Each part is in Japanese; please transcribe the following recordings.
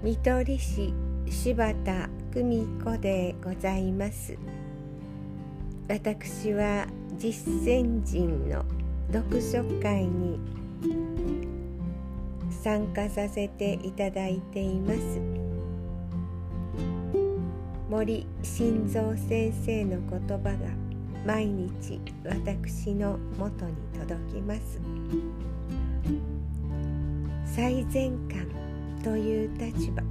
見取り師柴田久美子でございます。私は実践人の読書会に参加させていただいています。森晋三先生の言葉が毎日私のもとに届きます。最善感という立場。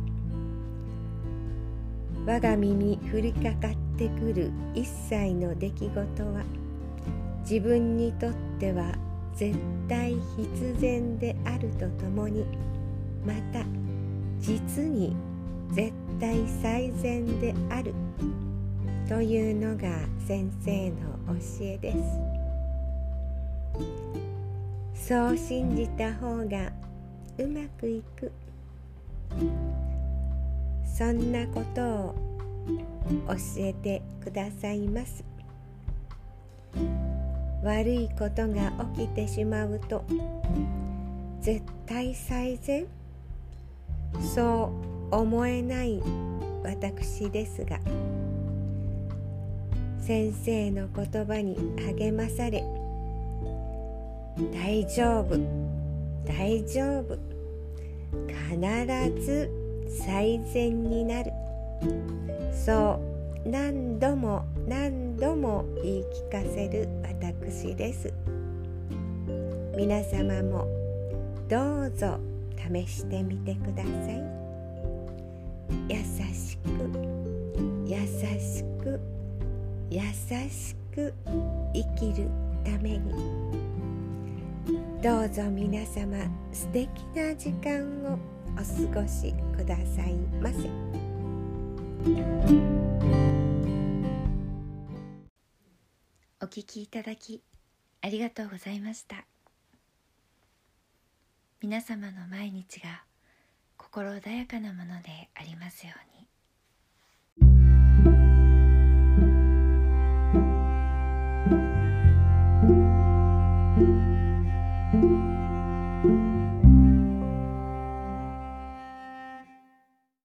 我が身に降りかかってくる一切の出来事は自分にとっては絶対必然であるとともにまた実に絶対最善であるというのが先生の教えです。そう信じた方がうまくいく。そんなことを教えてくださいます。悪いことが起きてしまうと絶対最善そう思えない私ですが先生の言葉に励まされ大丈夫大丈夫。必ず最善になる。そう何度も何度も言い聞かせる私です。皆様もどうぞ試してみてください。優しく優しく優しく生きるために。どうぞ皆様素敵な時間をお過ごしくださいませ。お聞きいただきありがとうございました皆様の毎日が心穏やかなものでありますように「Música